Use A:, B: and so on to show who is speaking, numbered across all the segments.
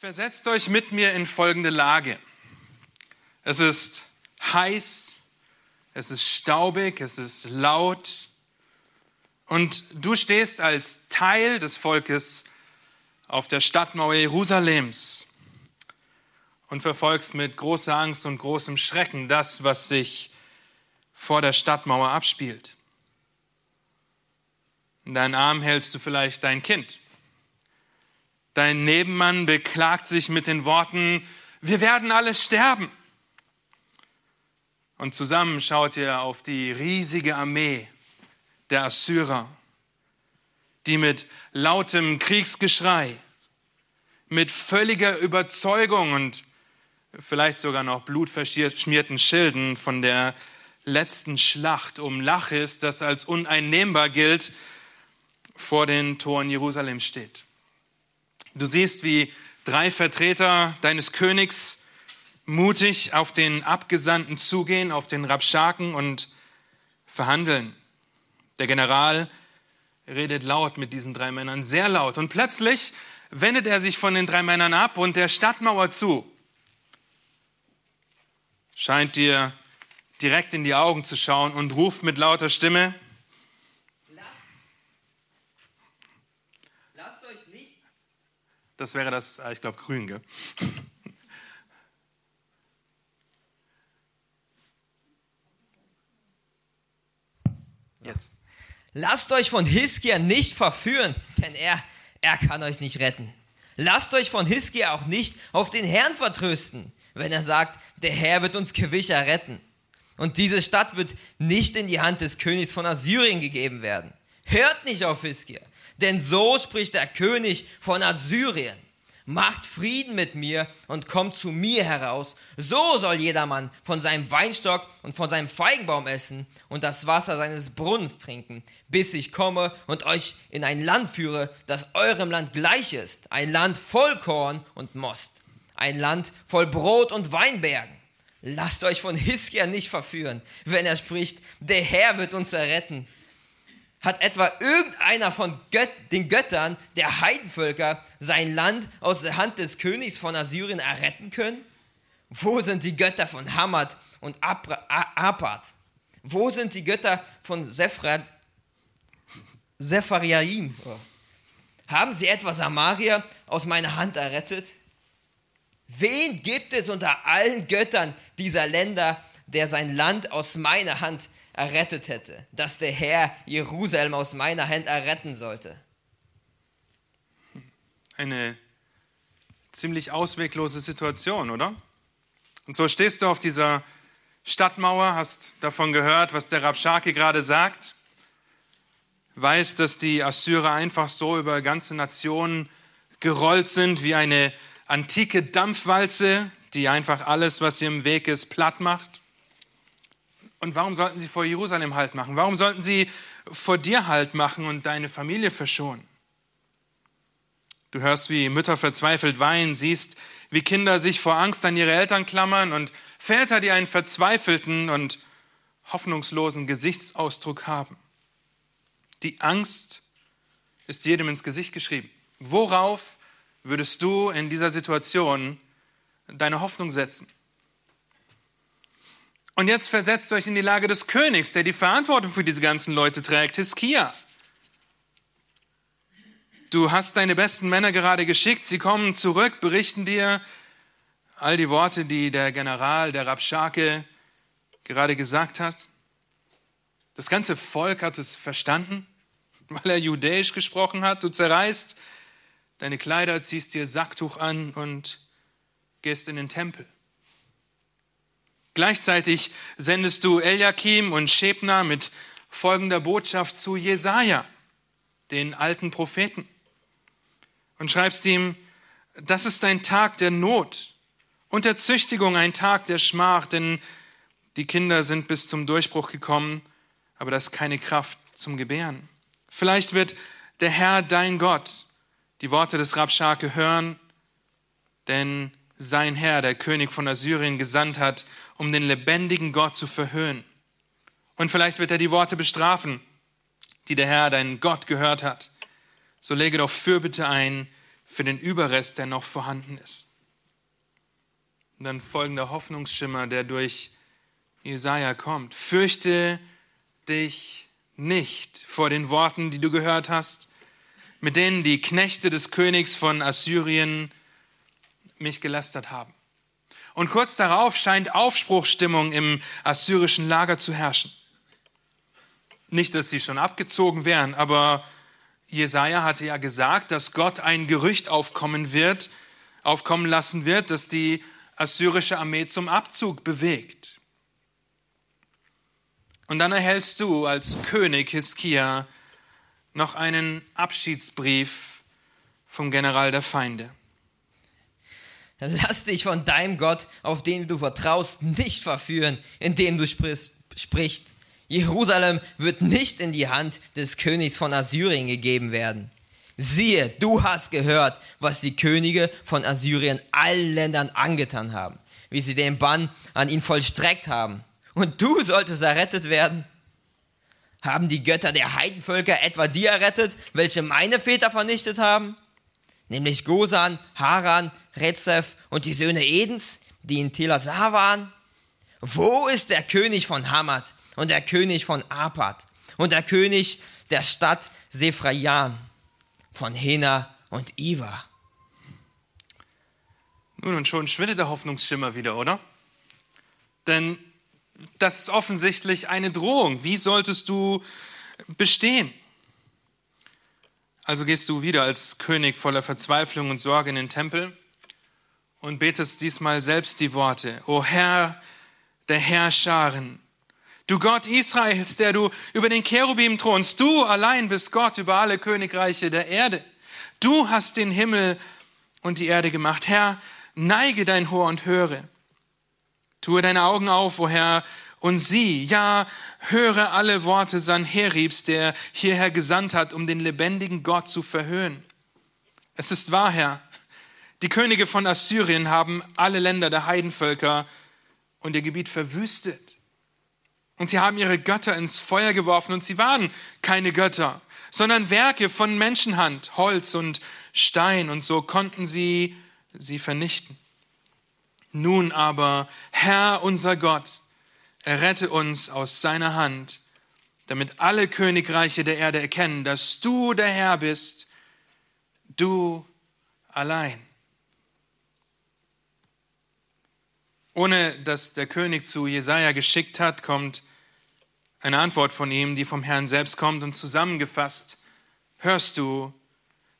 A: Versetzt euch mit mir in folgende Lage. Es ist heiß, es ist staubig, es ist laut und du stehst als Teil des Volkes auf der Stadtmauer Jerusalems und verfolgst mit großer Angst und großem Schrecken das, was sich vor der Stadtmauer abspielt. In deinen Arm hältst du vielleicht dein Kind. Dein Nebenmann beklagt sich mit den Worten, wir werden alle sterben. Und zusammen schaut ihr auf die riesige Armee der Assyrer, die mit lautem Kriegsgeschrei, mit völliger Überzeugung und vielleicht sogar noch blutverschmierten Schilden von der letzten Schlacht um Lachis, das als uneinnehmbar gilt, vor den Toren Jerusalem steht. Du siehst, wie drei Vertreter deines Königs mutig auf den Abgesandten zugehen, auf den Rabschaken und verhandeln. Der General redet laut mit diesen drei Männern, sehr laut. Und plötzlich wendet er sich von den drei Männern ab und der Stadtmauer zu. Scheint dir direkt in die Augen zu schauen und ruft mit lauter Stimme, Das wäre das, ah, ich glaube, grün, gell?
B: Jetzt. Lasst euch von Hiskia nicht verführen, denn er, er kann euch nicht retten. Lasst euch von Hiskia auch nicht auf den Herrn vertrösten, wenn er sagt, der Herr wird uns gewicher retten. Und diese Stadt wird nicht in die Hand des Königs von Assyrien gegeben werden. Hört nicht auf Hiskia, denn so spricht der König von Assyrien. Macht Frieden mit mir und kommt zu mir heraus. So soll jedermann von seinem Weinstock und von seinem Feigenbaum essen und das Wasser seines Brunnens trinken, bis ich komme und euch in ein Land führe, das eurem Land gleich ist. Ein Land voll Korn und Most. Ein Land voll Brot und Weinbergen. Lasst euch von Hiskia nicht verführen, wenn er spricht, der Herr wird uns erretten. Hat etwa irgendeiner von Göt den Göttern der Heidenvölker sein Land aus der Hand des Königs von Assyrien erretten können? Wo sind die Götter von Hamad und Apad? Wo sind die Götter von Sephra Sephariaim? Haben sie etwa Samaria aus meiner Hand errettet? Wen gibt es unter allen Göttern dieser Länder, der sein Land aus meiner Hand errettet hätte, dass der Herr Jerusalem aus meiner Hand erretten sollte.
A: Eine ziemlich ausweglose Situation, oder? Und so stehst du auf dieser Stadtmauer, hast davon gehört, was der Rabschake gerade sagt, weißt, dass die Assyrer einfach so über ganze Nationen gerollt sind wie eine antike Dampfwalze, die einfach alles, was ihr im Weg ist, platt macht. Und warum sollten sie vor Jerusalem Halt machen? Warum sollten sie vor dir Halt machen und deine Familie verschonen? Du hörst, wie Mütter verzweifelt weinen, siehst, wie Kinder sich vor Angst an ihre Eltern klammern und Väter, die einen verzweifelten und hoffnungslosen Gesichtsausdruck haben. Die Angst ist jedem ins Gesicht geschrieben. Worauf würdest du in dieser Situation deine Hoffnung setzen? Und jetzt versetzt euch in die Lage des Königs, der die Verantwortung für diese ganzen Leute trägt, Hiskia. Du hast deine besten Männer gerade geschickt, sie kommen zurück, berichten dir all die Worte, die der General, der Rabschake gerade gesagt hat. Das ganze Volk hat es verstanden, weil er judäisch gesprochen hat. Du zerreißt deine Kleider, ziehst dir Sacktuch an und gehst in den Tempel. Gleichzeitig sendest du Eliakim und Schebna mit folgender Botschaft zu Jesaja, den alten Propheten, und schreibst ihm, das ist ein Tag der Not und der Züchtigung, ein Tag der Schmach, denn die Kinder sind bis zum Durchbruch gekommen, aber das ist keine Kraft zum Gebären. Vielleicht wird der Herr, dein Gott, die Worte des Rabschake hören, denn sein Herr, der König von Assyrien, gesandt hat, um den lebendigen Gott zu verhöhnen. Und vielleicht wird er die Worte bestrafen, die der Herr, dein Gott, gehört hat. So lege doch Fürbitte ein für den Überrest, der noch vorhanden ist. Und dann folgender Hoffnungsschimmer, der durch Jesaja kommt. Fürchte dich nicht vor den Worten, die du gehört hast, mit denen die Knechte des Königs von Assyrien mich gelästert haben. Und kurz darauf scheint Aufbruchstimmung im assyrischen Lager zu herrschen. Nicht, dass sie schon abgezogen wären, aber Jesaja hatte ja gesagt, dass Gott ein Gerücht aufkommen wird, aufkommen lassen wird, dass die assyrische Armee zum Abzug bewegt. Und dann erhältst du als König Hiskia noch einen Abschiedsbrief vom General der Feinde.
B: Lass dich von deinem Gott, auf den du vertraust, nicht verführen, indem du sprichst. Jerusalem wird nicht in die Hand des Königs von Assyrien gegeben werden. Siehe, du hast gehört, was die Könige von Assyrien allen Ländern angetan haben, wie sie den Bann an ihn vollstreckt haben. Und du solltest errettet werden. Haben die Götter der Heidenvölker etwa die errettet, welche meine Väter vernichtet haben? Nämlich Gosan, Haran, Rezef und die Söhne Edens, die in Telasar waren? Wo ist der König von Hamad und der König von Apad und der König der Stadt Sephrajan von Hena und Iva?
A: Nun und schon schwindet der Hoffnungsschimmer wieder, oder? Denn das ist offensichtlich eine Drohung. Wie solltest du bestehen? Also gehst du wieder als König voller Verzweiflung und Sorge in den Tempel und betest diesmal selbst die Worte. O Herr, der Herrscharen, du Gott Israels, der du über den Cherubim thronst, du allein bist Gott über alle Königreiche der Erde. Du hast den Himmel und die Erde gemacht. Herr, neige dein Ohr und höre. Tue deine Augen auf, o Herr, und sieh, ja, höre alle Worte Sanheribs, der hierher gesandt hat, um den lebendigen Gott zu verhöhnen. Es ist wahr, Herr, die Könige von Assyrien haben alle Länder der Heidenvölker und ihr Gebiet verwüstet. Und sie haben ihre Götter ins Feuer geworfen und sie waren keine Götter, sondern Werke von Menschenhand, Holz und Stein und so konnten sie sie vernichten. Nun aber, Herr unser Gott, errette uns aus seiner Hand, damit alle Königreiche der Erde erkennen, dass du der Herr bist, du allein. Ohne dass der König zu Jesaja geschickt hat, kommt eine Antwort von ihm, die vom Herrn selbst kommt und zusammengefasst hörst du,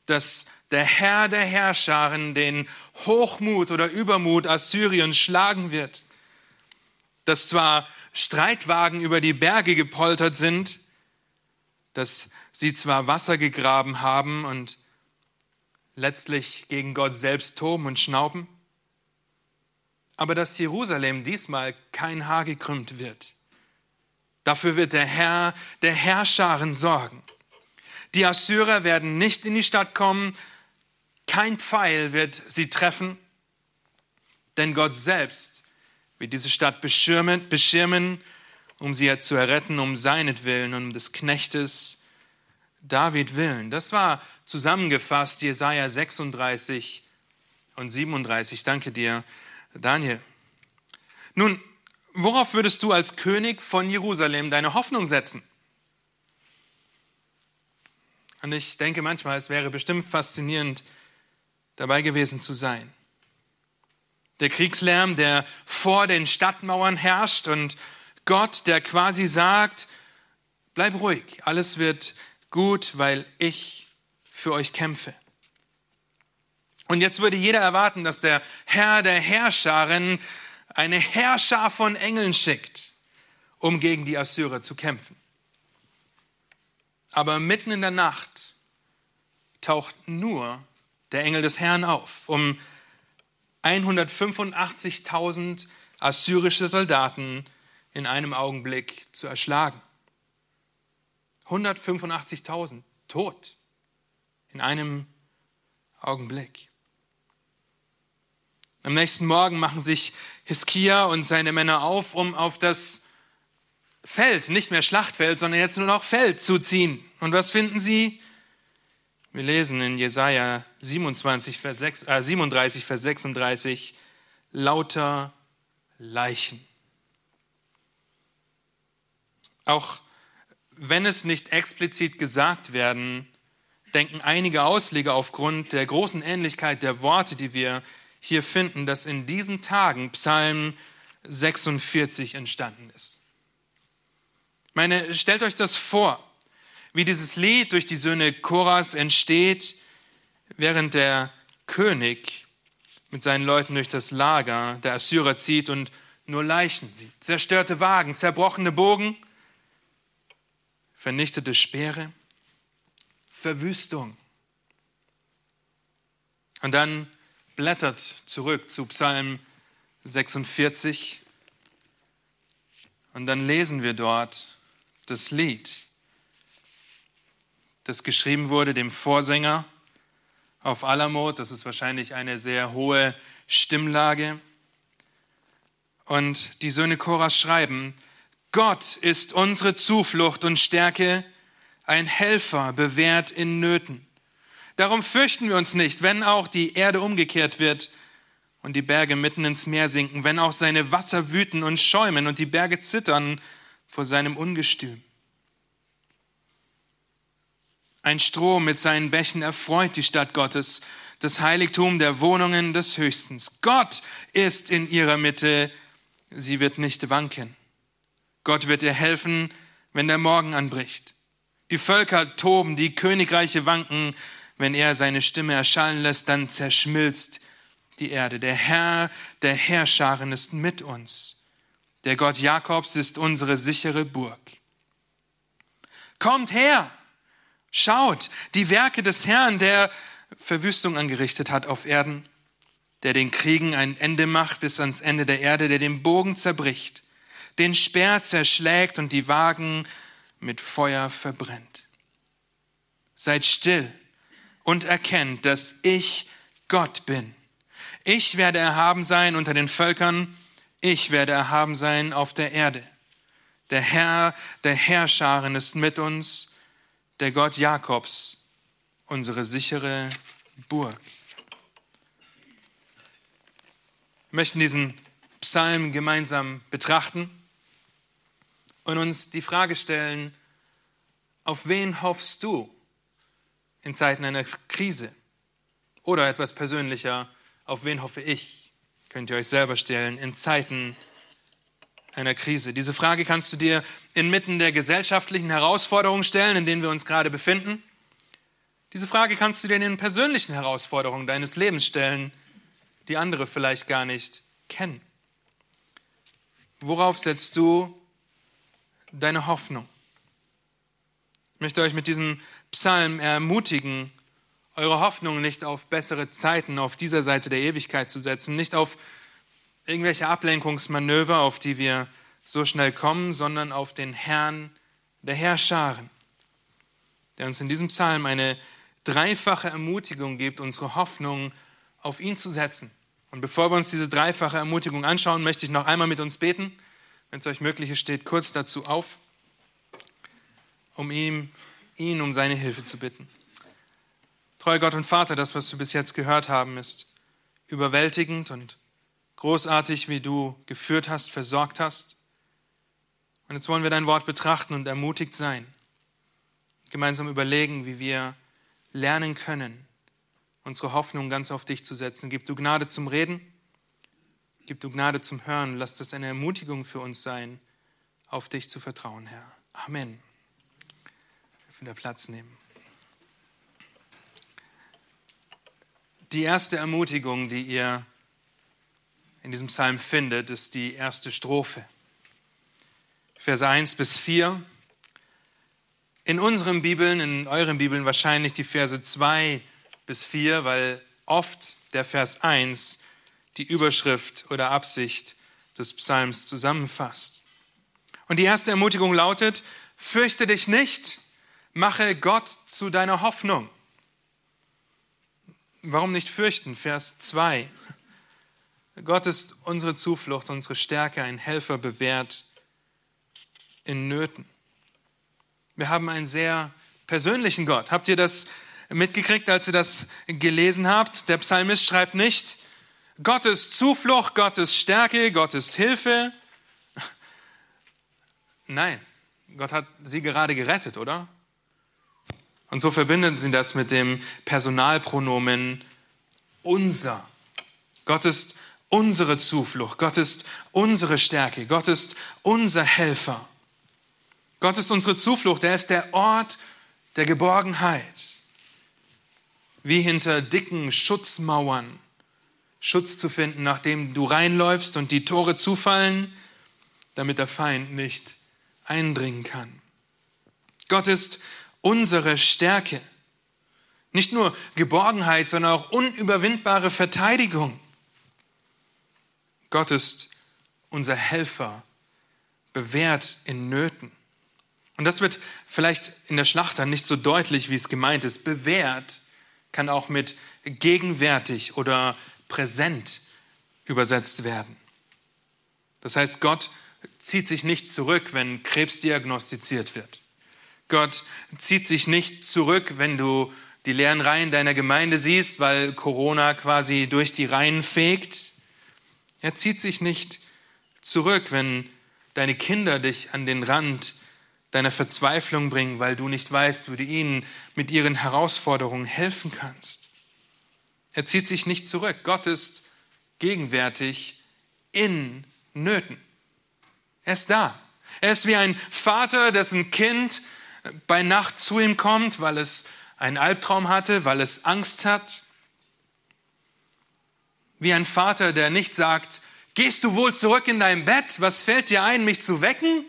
A: dass der Herr der Herrscharen den Hochmut oder Übermut Assyriens schlagen wird. Dass zwar Streitwagen über die Berge gepoltert sind, dass sie zwar Wasser gegraben haben und letztlich gegen Gott selbst toben und schnauben, aber dass Jerusalem diesmal kein Haar gekrümmt wird. Dafür wird der Herr der Herrscharen sorgen. Die Assyrer werden nicht in die Stadt kommen, kein Pfeil wird sie treffen, denn Gott selbst wird diese Stadt beschirmen, beschirmen um sie zu erretten, um seinetwillen, um des Knechtes David willen. Das war zusammengefasst Jesaja 36 und 37. Danke dir, Daniel. Nun, worauf würdest du als König von Jerusalem deine Hoffnung setzen? Und ich denke manchmal, es wäre bestimmt faszinierend, dabei gewesen zu sein. Der Kriegslärm, der vor den Stadtmauern herrscht und Gott, der quasi sagt, bleib ruhig, alles wird gut, weil ich für euch kämpfe. Und jetzt würde jeder erwarten, dass der Herr der Herrscharen eine Herrscher von Engeln schickt, um gegen die Assyrer zu kämpfen. Aber mitten in der Nacht taucht nur der Engel des Herrn auf, um 185.000 assyrische Soldaten in einem Augenblick zu erschlagen. 185.000 tot in einem Augenblick. Am nächsten Morgen machen sich Hiskia und seine Männer auf, um auf das Feld, nicht mehr Schlachtfeld, sondern jetzt nur noch Feld zu ziehen. Und was finden sie? Wir lesen in Jesaja 27, Vers 6, äh, 37, Vers 36, lauter Leichen. Auch wenn es nicht explizit gesagt werden, denken einige Ausleger aufgrund der großen Ähnlichkeit der Worte, die wir hier finden, dass in diesen Tagen Psalm 46 entstanden ist. Meine, stellt euch das vor wie dieses Lied durch die Söhne Choras entsteht, während der König mit seinen Leuten durch das Lager der Assyrer zieht und nur Leichen sieht. Zerstörte Wagen, zerbrochene Bogen, vernichtete Speere, Verwüstung. Und dann blättert zurück zu Psalm 46 und dann lesen wir dort das Lied das geschrieben wurde, dem Vorsänger auf Alamot. Das ist wahrscheinlich eine sehr hohe Stimmlage. Und die Söhne Koras schreiben, Gott ist unsere Zuflucht und Stärke, ein Helfer bewährt in Nöten. Darum fürchten wir uns nicht, wenn auch die Erde umgekehrt wird und die Berge mitten ins Meer sinken, wenn auch seine Wasser wüten und schäumen und die Berge zittern vor seinem Ungestüm. Ein Strom mit seinen Bächen erfreut die Stadt Gottes, das Heiligtum der Wohnungen des Höchstens. Gott ist in ihrer Mitte, sie wird nicht wanken. Gott wird ihr helfen, wenn der Morgen anbricht. Die Völker toben, die Königreiche wanken. Wenn er seine Stimme erschallen lässt, dann zerschmilzt die Erde. Der Herr der Herrscharen ist mit uns. Der Gott Jakobs ist unsere sichere Burg. Kommt her! Schaut, die Werke des Herrn, der Verwüstung angerichtet hat auf Erden, der den Kriegen ein Ende macht bis ans Ende der Erde, der den Bogen zerbricht, den Speer zerschlägt und die Wagen mit Feuer verbrennt. Seid still und erkennt, dass ich Gott bin. Ich werde erhaben sein unter den Völkern, ich werde erhaben sein auf der Erde. Der Herr der Herrscharen ist mit uns der Gott Jakobs, unsere sichere Burg. Wir möchten diesen Psalm gemeinsam betrachten und uns die Frage stellen, auf wen hoffst du in Zeiten einer Krise? Oder etwas persönlicher, auf wen hoffe ich? Könnt ihr euch selber stellen in Zeiten einer Krise? Diese Frage kannst du dir inmitten der gesellschaftlichen Herausforderungen stellen, in denen wir uns gerade befinden. Diese Frage kannst du dir in den persönlichen Herausforderungen deines Lebens stellen, die andere vielleicht gar nicht kennen. Worauf setzt du deine Hoffnung? Ich möchte euch mit diesem Psalm ermutigen, eure Hoffnung nicht auf bessere Zeiten auf dieser Seite der Ewigkeit zu setzen, nicht auf irgendwelche Ablenkungsmanöver, auf die wir so schnell kommen, sondern auf den Herrn der Herrscharen, der uns in diesem Psalm eine dreifache Ermutigung gibt, unsere Hoffnung auf ihn zu setzen. Und bevor wir uns diese dreifache Ermutigung anschauen, möchte ich noch einmal mit uns beten. Wenn es euch möglich ist, steht kurz dazu auf, um ihm, ihn um seine Hilfe zu bitten. Treuer Gott und Vater, das, was wir bis jetzt gehört haben, ist überwältigend und großartig, wie du geführt hast, versorgt hast. Und jetzt wollen wir dein Wort betrachten und ermutigt sein, gemeinsam überlegen, wie wir lernen können, unsere Hoffnung ganz auf dich zu setzen. Gib du Gnade zum Reden, gib du Gnade zum Hören. Lass das eine Ermutigung für uns sein, auf dich zu vertrauen, Herr. Amen. Wir dürfen Platz nehmen. Die erste Ermutigung, die ihr in diesem Psalm findet, ist die erste Strophe. Verse 1 bis 4. In unseren Bibeln, in euren Bibeln wahrscheinlich die Verse 2 bis 4, weil oft der Vers 1 die Überschrift oder Absicht des Psalms zusammenfasst. Und die erste Ermutigung lautet, fürchte dich nicht, mache Gott zu deiner Hoffnung. Warum nicht fürchten? Vers 2. Gott ist unsere Zuflucht, unsere Stärke, ein Helfer bewährt in Nöten. Wir haben einen sehr persönlichen Gott. Habt ihr das mitgekriegt, als ihr das gelesen habt? Der Psalmist schreibt nicht, Gottes Zuflucht, Gottes Stärke, Gottes Hilfe. Nein, Gott hat sie gerade gerettet, oder? Und so verbinden sie das mit dem Personalpronomen unser. Gott ist unsere Zuflucht, Gott ist unsere Stärke, Gott ist unser Helfer. Gott ist unsere Zuflucht, er ist der Ort der Geborgenheit. Wie hinter dicken Schutzmauern Schutz zu finden, nachdem du reinläufst und die Tore zufallen, damit der Feind nicht eindringen kann. Gott ist unsere Stärke. Nicht nur Geborgenheit, sondern auch unüberwindbare Verteidigung. Gott ist unser Helfer, bewährt in Nöten. Und das wird vielleicht in der Schlacht dann nicht so deutlich, wie es gemeint ist. Bewährt kann auch mit gegenwärtig oder präsent übersetzt werden. Das heißt, Gott zieht sich nicht zurück, wenn Krebs diagnostiziert wird. Gott zieht sich nicht zurück, wenn du die leeren Reihen deiner Gemeinde siehst, weil Corona quasi durch die Reihen fegt. Er zieht sich nicht zurück, wenn deine Kinder dich an den Rand deiner Verzweiflung bringen, weil du nicht weißt, wie du ihnen mit ihren Herausforderungen helfen kannst. Er zieht sich nicht zurück. Gott ist gegenwärtig in Nöten. Er ist da. Er ist wie ein Vater, dessen Kind bei Nacht zu ihm kommt, weil es einen Albtraum hatte, weil es Angst hat. Wie ein Vater, der nicht sagt, gehst du wohl zurück in dein Bett, was fällt dir ein, mich zu wecken?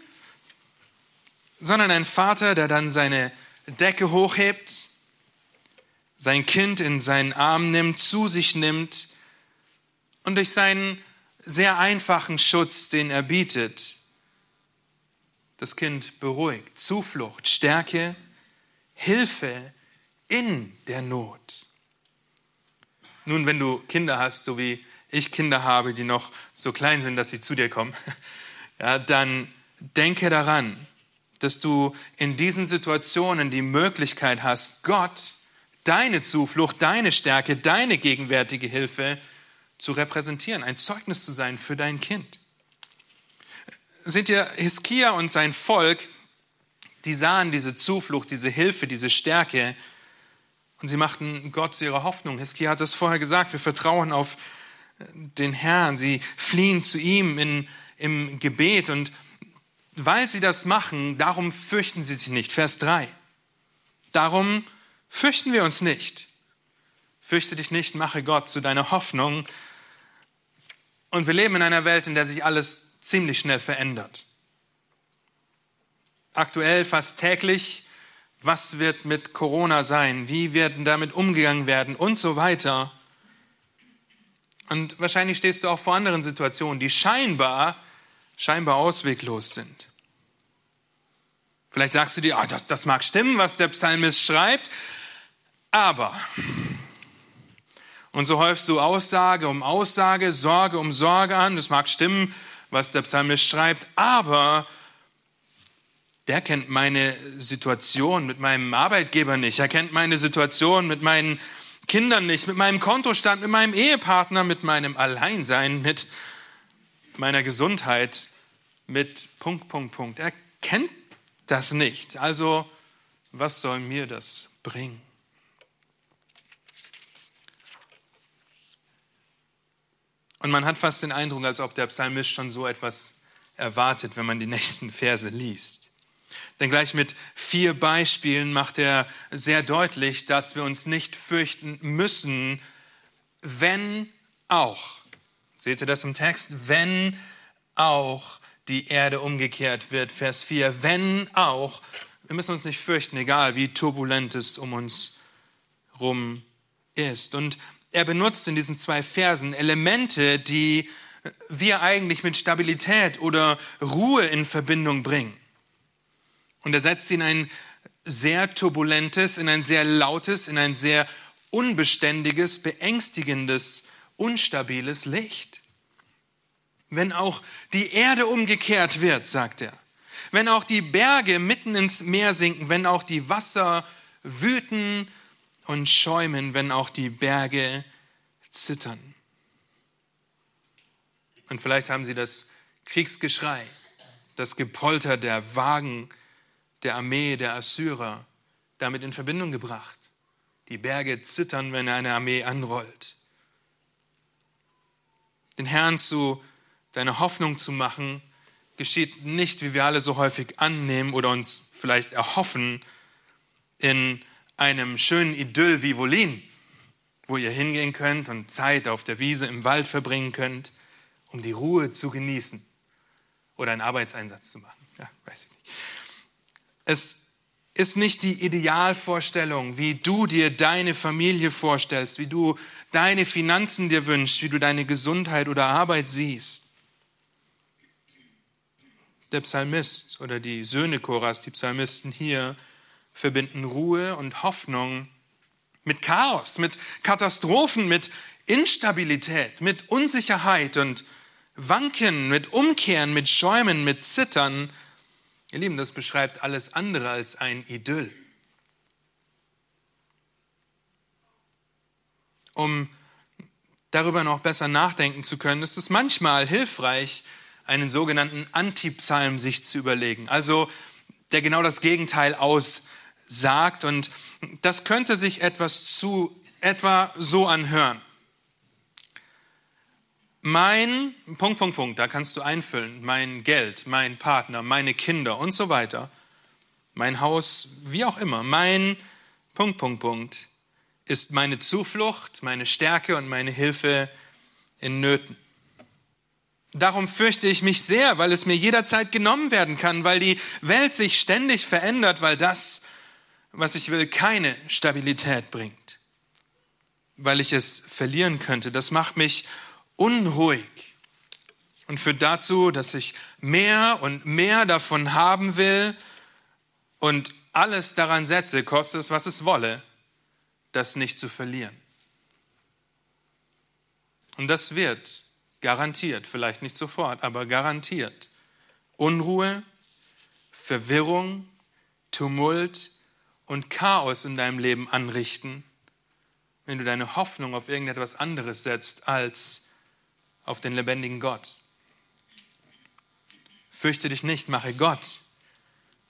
A: Sondern ein Vater, der dann seine Decke hochhebt, sein Kind in seinen Arm nimmt, zu sich nimmt und durch seinen sehr einfachen Schutz, den er bietet, das Kind beruhigt. Zuflucht, Stärke, Hilfe in der Not. Nun, wenn du Kinder hast, so wie ich Kinder habe, die noch so klein sind, dass sie zu dir kommen, ja, dann denke daran, dass du in diesen Situationen die Möglichkeit hast, Gott, deine Zuflucht, deine Stärke, deine gegenwärtige Hilfe zu repräsentieren, ein Zeugnis zu sein für dein Kind. Seht ihr, Hiskia und sein Volk, die sahen diese Zuflucht, diese Hilfe, diese Stärke und sie machten Gott zu ihrer Hoffnung. Hiskia hat das vorher gesagt, wir vertrauen auf den Herrn, sie fliehen zu ihm in, im Gebet und weil sie das machen, darum fürchten sie sich nicht. Vers 3. Darum fürchten wir uns nicht. Fürchte dich nicht, mache Gott zu deiner Hoffnung. Und wir leben in einer Welt, in der sich alles ziemlich schnell verändert. Aktuell fast täglich, was wird mit Corona sein, wie werden damit umgegangen werden und so weiter. Und wahrscheinlich stehst du auch vor anderen Situationen, die scheinbar, scheinbar ausweglos sind. Vielleicht sagst du dir, oh, das, das mag stimmen, was der Psalmist schreibt, aber. Und so häufst du Aussage um Aussage, Sorge um Sorge an. Das mag stimmen, was der Psalmist schreibt, aber der kennt meine Situation mit meinem Arbeitgeber nicht, er kennt meine Situation mit meinen Kindern nicht, mit meinem Kontostand, mit meinem Ehepartner, mit meinem Alleinsein, mit meiner Gesundheit, mit Punkt, Punkt, Punkt. Er kennt das nicht. Also, was soll mir das bringen? Und man hat fast den Eindruck, als ob der Psalmist schon so etwas erwartet, wenn man die nächsten Verse liest. Denn gleich mit vier Beispielen macht er sehr deutlich, dass wir uns nicht fürchten müssen, wenn auch, seht ihr das im Text, wenn auch die Erde umgekehrt wird, Vers 4, wenn auch, wir müssen uns nicht fürchten, egal wie turbulent es um uns rum ist. Und er benutzt in diesen zwei Versen Elemente, die wir eigentlich mit Stabilität oder Ruhe in Verbindung bringen. Und er setzt sie in ein sehr turbulentes, in ein sehr lautes, in ein sehr unbeständiges, beängstigendes, unstabiles Licht. Wenn auch die Erde umgekehrt wird, sagt er, wenn auch die Berge mitten ins Meer sinken, wenn auch die Wasser wüten und schäumen, wenn auch die Berge zittern. Und vielleicht haben sie das Kriegsgeschrei, das Gepolter der Wagen der Armee der Assyrer damit in Verbindung gebracht. Die Berge zittern, wenn eine Armee anrollt. Den Herrn zu deiner Hoffnung zu machen, geschieht nicht, wie wir alle so häufig annehmen oder uns vielleicht erhoffen, in einem schönen Idyll wie Wolin, wo ihr hingehen könnt und Zeit auf der Wiese im Wald verbringen könnt, um die Ruhe zu genießen oder einen Arbeitseinsatz zu machen. Ja, weiß ich nicht. Es ist nicht die Idealvorstellung, wie du dir deine Familie vorstellst, wie du deine Finanzen dir wünschst, wie du deine Gesundheit oder Arbeit siehst. Der Psalmist oder die Söhne Choras, die Psalmisten hier, verbinden Ruhe und Hoffnung mit Chaos, mit Katastrophen, mit Instabilität, mit Unsicherheit und Wanken, mit Umkehren, mit Schäumen, mit Zittern. Ihr Lieben, das beschreibt alles andere als ein Idyll. Um darüber noch besser nachdenken zu können, ist es manchmal hilfreich, einen sogenannten Antipsalm sich zu überlegen. Also der genau das Gegenteil aussagt. Und das könnte sich etwas zu etwa so anhören. Mein Punkt, Punkt, Punkt, da kannst du einfüllen, mein Geld, mein Partner, meine Kinder und so weiter, mein Haus, wie auch immer, mein Punkt, Punkt, Punkt ist meine Zuflucht, meine Stärke und meine Hilfe in Nöten. Darum fürchte ich mich sehr, weil es mir jederzeit genommen werden kann, weil die Welt sich ständig verändert, weil das, was ich will, keine Stabilität bringt, weil ich es verlieren könnte. Das macht mich unruhig und führt dazu, dass ich mehr und mehr davon haben will und alles daran setze, koste es, was es wolle, das nicht zu verlieren. Und das wird Garantiert, vielleicht nicht sofort, aber garantiert. Unruhe, Verwirrung, Tumult und Chaos in deinem Leben anrichten, wenn du deine Hoffnung auf irgendetwas anderes setzt als auf den lebendigen Gott. Fürchte dich nicht, mache Gott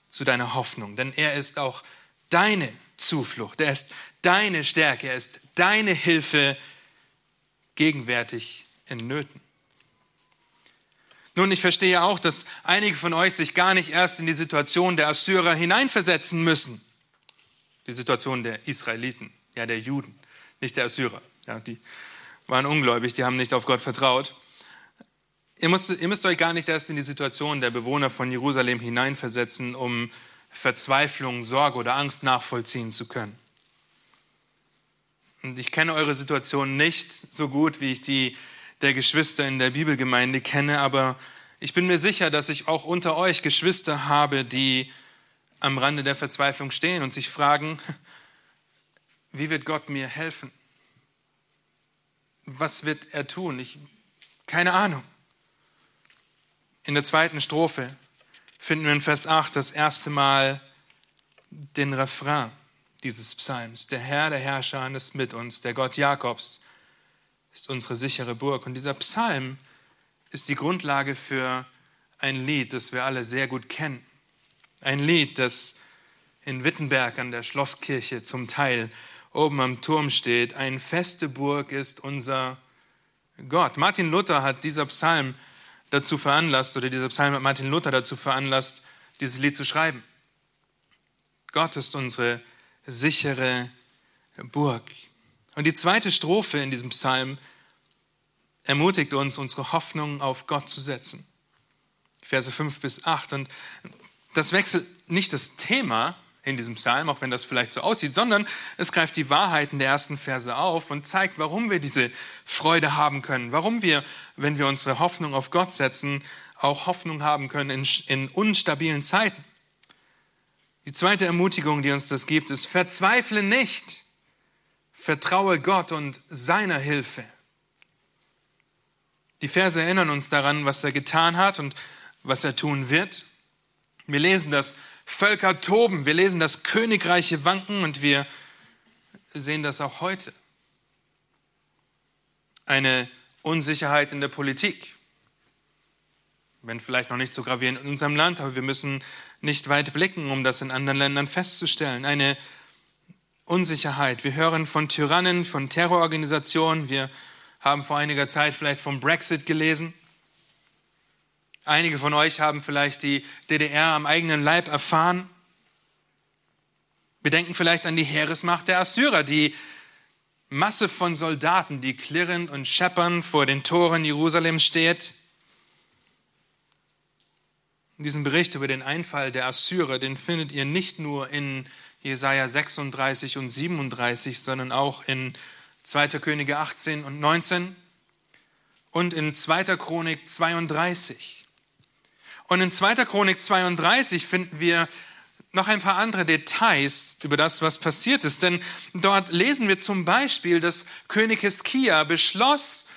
A: zu deiner Hoffnung, denn er ist auch deine Zuflucht, er ist deine Stärke, er ist deine Hilfe gegenwärtig in Nöten. Nun, ich verstehe auch, dass einige von euch sich gar nicht erst in die Situation der Assyrer hineinversetzen müssen. Die Situation der Israeliten, ja, der Juden, nicht der Assyrer. Ja, die waren ungläubig, die haben nicht auf Gott vertraut. Ihr müsst, ihr müsst euch gar nicht erst in die Situation der Bewohner von Jerusalem hineinversetzen, um Verzweiflung, Sorge oder Angst nachvollziehen zu können. Und ich kenne eure Situation nicht so gut, wie ich die der Geschwister in der Bibelgemeinde kenne, aber ich bin mir sicher, dass ich auch unter euch Geschwister habe, die am Rande der Verzweiflung stehen und sich fragen, wie wird Gott mir helfen? Was wird er tun? Ich, keine Ahnung. In der zweiten Strophe finden wir in Vers 8 das erste Mal den Refrain dieses Psalms. Der Herr, der Herrscher ist mit uns, der Gott Jakobs ist unsere sichere Burg. Und dieser Psalm ist die Grundlage für ein Lied, das wir alle sehr gut kennen. Ein Lied, das in Wittenberg an der Schlosskirche zum Teil oben am Turm steht. Eine feste Burg ist unser Gott. Martin Luther hat dieser Psalm dazu veranlasst, oder dieser Psalm hat Martin Luther dazu veranlasst, dieses Lied zu schreiben. Gott ist unsere sichere Burg. Und die zweite Strophe in diesem Psalm ermutigt uns, unsere Hoffnung auf Gott zu setzen. Verse 5 bis 8. Und das wechselt nicht das Thema in diesem Psalm, auch wenn das vielleicht so aussieht, sondern es greift die Wahrheiten der ersten Verse auf und zeigt, warum wir diese Freude haben können, warum wir, wenn wir unsere Hoffnung auf Gott setzen, auch Hoffnung haben können in, in unstabilen Zeiten. Die zweite Ermutigung, die uns das gibt, ist, verzweifle nicht. Vertraue Gott und seiner Hilfe. Die Verse erinnern uns daran, was er getan hat und was er tun wird. Wir lesen, dass Völker toben, wir lesen, dass Königreiche wanken und wir sehen das auch heute. Eine Unsicherheit in der Politik. Wenn vielleicht noch nicht so gravierend in unserem Land, aber wir müssen nicht weit blicken, um das in anderen Ländern festzustellen. Eine Unsicherheit. Wir hören von Tyrannen, von Terrororganisationen. Wir haben vor einiger Zeit vielleicht vom Brexit gelesen. Einige von euch haben vielleicht die DDR am eigenen Leib erfahren. Wir denken vielleicht an die Heeresmacht der Assyrer, die Masse von Soldaten, die klirrend und scheppernd vor den Toren Jerusalems steht. Diesen Bericht über den Einfall der Assyrer, den findet ihr nicht nur in Jesaja 36 und 37, sondern auch in 2. Könige 18 und 19 und in 2. Chronik 32. Und in 2. Chronik 32 finden wir noch ein paar andere Details über das, was passiert ist. Denn dort lesen wir zum Beispiel, dass König Hiskia beschloss,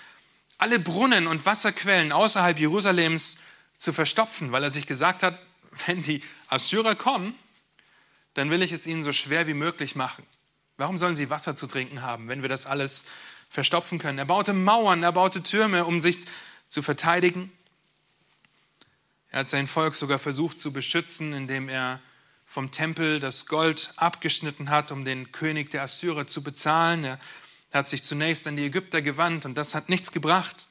A: alle Brunnen und Wasserquellen außerhalb Jerusalems zu verstopfen, weil er sich gesagt hat, wenn die Assyrer kommen, dann will ich es ihnen so schwer wie möglich machen. Warum sollen sie Wasser zu trinken haben, wenn wir das alles verstopfen können? Er baute Mauern, er baute Türme, um sich zu verteidigen. Er hat sein Volk sogar versucht zu beschützen, indem er vom Tempel das Gold abgeschnitten hat, um den König der Assyrer zu bezahlen. Er hat sich zunächst an die Ägypter gewandt und das hat nichts gebracht.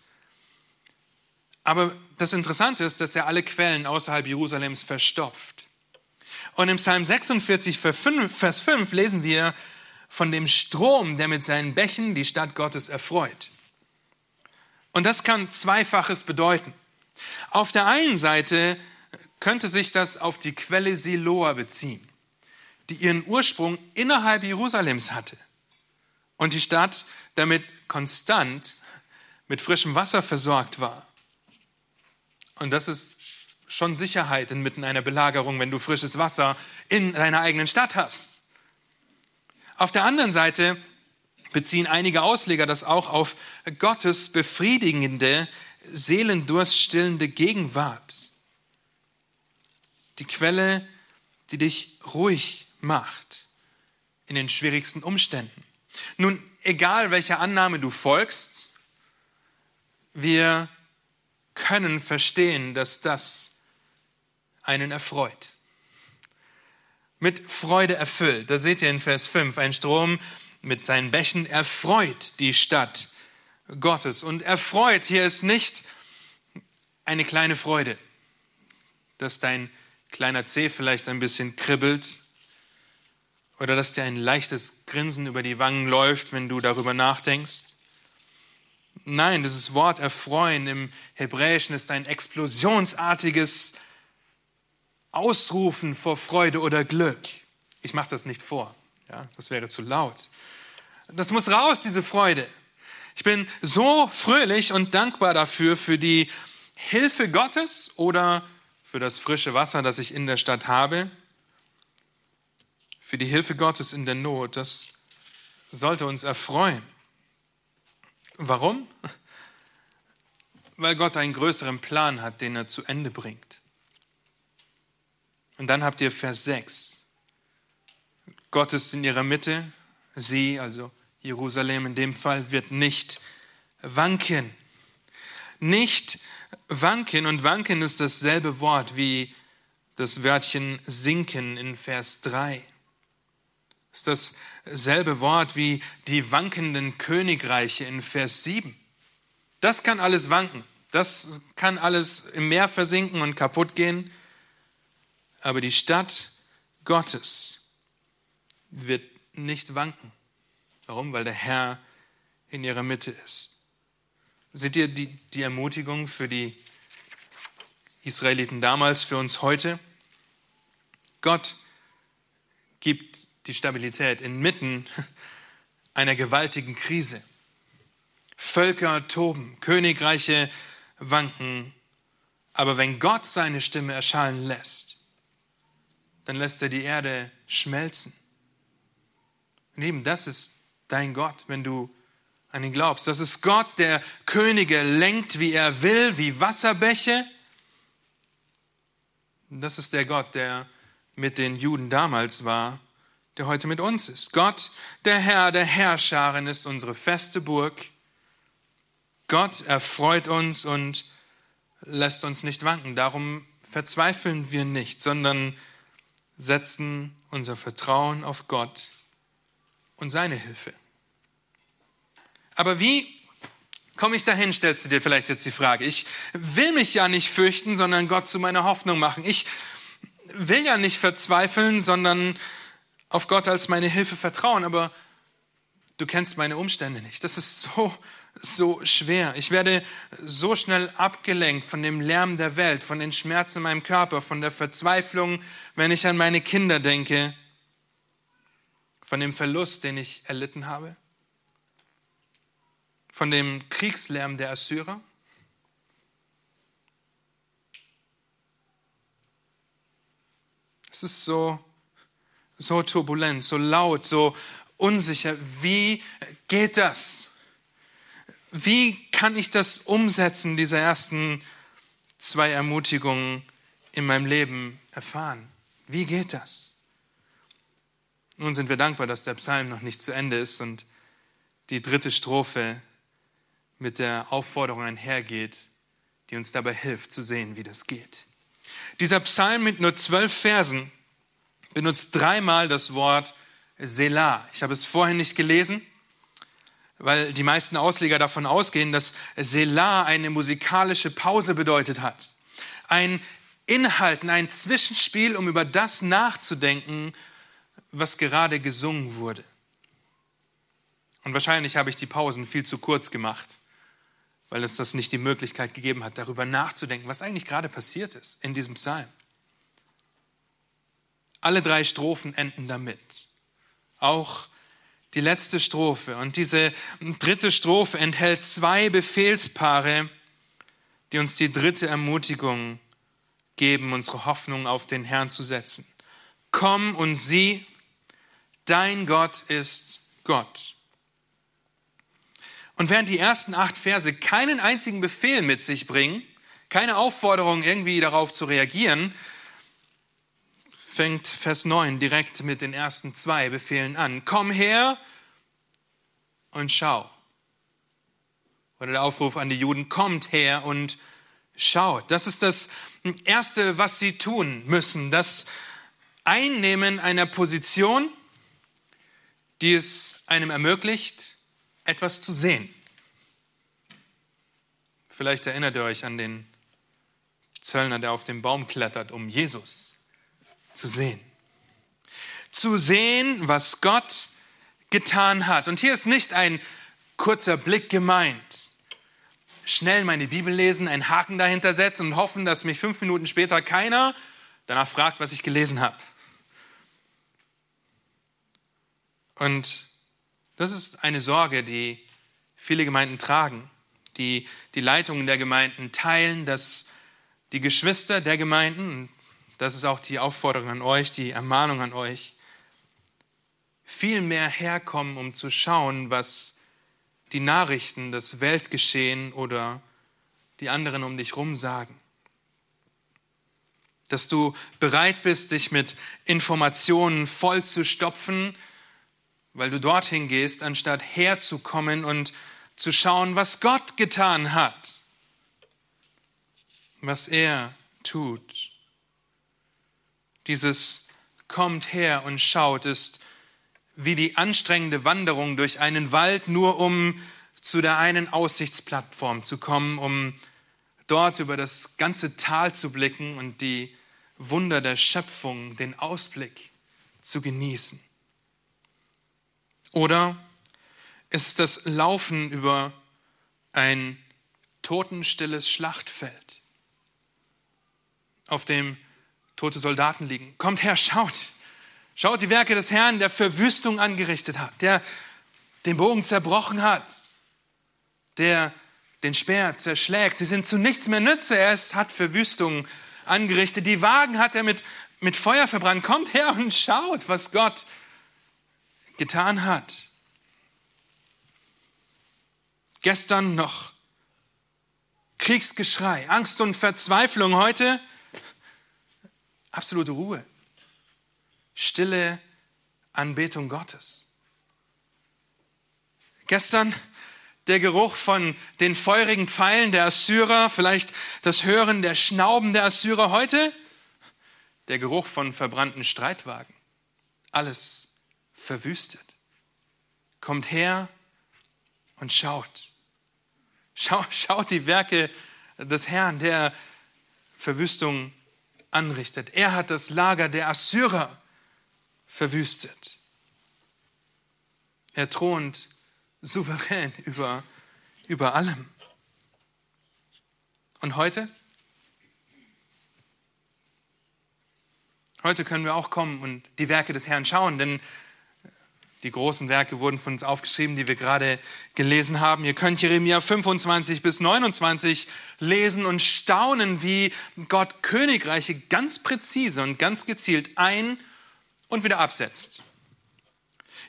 A: Aber das Interessante ist, dass er alle Quellen außerhalb Jerusalems verstopft. Und im Psalm 46, Vers 5 lesen wir von dem Strom, der mit seinen Bächen die Stadt Gottes erfreut. Und das kann Zweifaches bedeuten. Auf der einen Seite könnte sich das auf die Quelle Siloa beziehen, die ihren Ursprung innerhalb Jerusalems hatte und die Stadt damit konstant mit frischem Wasser versorgt war. Und das ist schon Sicherheit inmitten einer Belagerung, wenn du frisches Wasser in deiner eigenen Stadt hast. Auf der anderen Seite beziehen einige Ausleger das auch auf Gottes befriedigende, seelendurststillende Gegenwart die Quelle, die dich ruhig macht in den schwierigsten Umständen. Nun, egal welcher Annahme du folgst, wir können verstehen, dass das einen erfreut. Mit Freude erfüllt. Da seht ihr in Vers 5, ein Strom mit seinen Bächen erfreut die Stadt Gottes. Und erfreut hier ist nicht eine kleine Freude, dass dein kleiner Zeh vielleicht ein bisschen kribbelt oder dass dir ein leichtes Grinsen über die Wangen läuft, wenn du darüber nachdenkst. Nein, dieses Wort erfreuen im Hebräischen ist ein explosionsartiges Ausrufen vor Freude oder Glück. Ich mache das nicht vor, ja, das wäre zu laut. Das muss raus, diese Freude. Ich bin so fröhlich und dankbar dafür, für die Hilfe Gottes oder für das frische Wasser, das ich in der Stadt habe, für die Hilfe Gottes in der Not. Das sollte uns erfreuen. Warum? Weil Gott einen größeren Plan hat, den er zu Ende bringt. Und dann habt ihr Vers 6. Gott ist in ihrer Mitte. Sie, also Jerusalem in dem Fall, wird nicht wanken. Nicht wanken und wanken ist dasselbe Wort wie das Wörtchen sinken in Vers 3. Ist dasselbe Wort wie die wankenden Königreiche in Vers 7. Das kann alles wanken. Das kann alles im Meer versinken und kaputt gehen. Aber die Stadt Gottes wird nicht wanken. Warum? Weil der Herr in ihrer Mitte ist. Seht ihr die, die Ermutigung für die Israeliten damals, für uns heute? Gott gibt die Stabilität inmitten einer gewaltigen Krise. Völker toben, Königreiche wanken, aber wenn Gott seine Stimme erschallen lässt, dann lässt er die Erde schmelzen. Und eben das ist dein Gott, wenn du an ihn glaubst. Das ist Gott, der Könige lenkt, wie er will, wie Wasserbäche. Das ist der Gott, der mit den Juden damals war, der heute mit uns ist. Gott, der Herr der Herrscharen, ist unsere feste Burg. Gott erfreut uns und lässt uns nicht wanken. Darum verzweifeln wir nicht, sondern setzen unser Vertrauen auf Gott und seine Hilfe. Aber wie komme ich dahin, stellst du dir vielleicht jetzt die Frage. Ich will mich ja nicht fürchten, sondern Gott zu meiner Hoffnung machen. Ich will ja nicht verzweifeln, sondern auf Gott als meine Hilfe vertrauen. Aber du kennst meine Umstände nicht. Das ist so, so schwer. Ich werde so schnell abgelenkt von dem Lärm der Welt, von den Schmerzen in meinem Körper, von der Verzweiflung, wenn ich an meine Kinder denke, von dem Verlust, den ich erlitten habe von dem Kriegslärm der Assyrer? Es ist so, so turbulent, so laut, so unsicher. Wie geht das? Wie kann ich das umsetzen, diese ersten zwei Ermutigungen in meinem Leben erfahren? Wie geht das? Nun sind wir dankbar, dass der Psalm noch nicht zu Ende ist und die dritte Strophe mit der Aufforderung einhergeht, die uns dabei hilft zu sehen, wie das geht. Dieser Psalm mit nur zwölf Versen benutzt dreimal das Wort Selah. Ich habe es vorhin nicht gelesen, weil die meisten Ausleger davon ausgehen, dass Selah eine musikalische Pause bedeutet hat. Ein Inhalten, ein Zwischenspiel, um über das nachzudenken, was gerade gesungen wurde. Und wahrscheinlich habe ich die Pausen viel zu kurz gemacht weil es das nicht die Möglichkeit gegeben hat, darüber nachzudenken, was eigentlich gerade passiert ist in diesem Psalm. Alle drei Strophen enden damit. Auch die letzte Strophe. Und diese dritte Strophe enthält zwei Befehlspaare, die uns die dritte Ermutigung geben, unsere Hoffnung auf den Herrn zu setzen. Komm und sieh, dein Gott ist Gott. Und während die ersten acht Verse keinen einzigen Befehl mit sich bringen, keine Aufforderung irgendwie darauf zu reagieren, fängt Vers 9 direkt mit den ersten zwei Befehlen an. Komm her und schau. Oder der Aufruf an die Juden, kommt her und schaut. Das ist das Erste, was sie tun müssen. Das Einnehmen einer Position, die es einem ermöglicht, etwas zu sehen. Vielleicht erinnert ihr euch an den Zöllner, der auf den Baum klettert, um Jesus zu sehen. Zu sehen, was Gott getan hat. Und hier ist nicht ein kurzer Blick gemeint. Schnell meine Bibel lesen, einen Haken dahinter setzen und hoffen, dass mich fünf Minuten später keiner danach fragt, was ich gelesen habe. Und das ist eine Sorge, die viele Gemeinden tragen, die die Leitungen der Gemeinden teilen, dass die Geschwister der Gemeinden, das ist auch die Aufforderung an euch, die Ermahnung an euch, viel mehr herkommen, um zu schauen, was die Nachrichten, das Weltgeschehen oder die anderen um dich herum sagen. Dass du bereit bist, dich mit Informationen voll zu stopfen, weil du dorthin gehst, anstatt herzukommen und zu schauen, was Gott getan hat, was er tut. Dieses kommt her und schaut ist wie die anstrengende Wanderung durch einen Wald, nur um zu der einen Aussichtsplattform zu kommen, um dort über das ganze Tal zu blicken und die Wunder der Schöpfung, den Ausblick zu genießen. Oder es ist das Laufen über ein totenstilles Schlachtfeld, auf dem tote Soldaten liegen. Kommt her, schaut. Schaut die Werke des Herrn, der Verwüstung angerichtet hat, der den Bogen zerbrochen hat, der den Speer zerschlägt. Sie sind zu nichts mehr Nütze. Er hat Verwüstung angerichtet. Die Wagen hat er mit, mit Feuer verbrannt. Kommt her und schaut, was Gott getan hat. Gestern noch Kriegsgeschrei, Angst und Verzweiflung. Heute absolute Ruhe, stille Anbetung Gottes. Gestern der Geruch von den feurigen Pfeilen der Assyrer, vielleicht das Hören der Schnauben der Assyrer. Heute der Geruch von verbrannten Streitwagen. Alles verwüstet. Kommt her und schaut. Schaut, schaut die Werke des Herrn, der Verwüstung anrichtet. Er hat das Lager der Assyrer verwüstet. Er thront souverän über, über allem. Und heute? Heute können wir auch kommen und die Werke des Herrn schauen, denn die großen Werke wurden von uns aufgeschrieben, die wir gerade gelesen haben. Ihr könnt Jeremia 25 bis 29 lesen und staunen, wie Gott Königreiche ganz präzise und ganz gezielt ein- und wieder absetzt.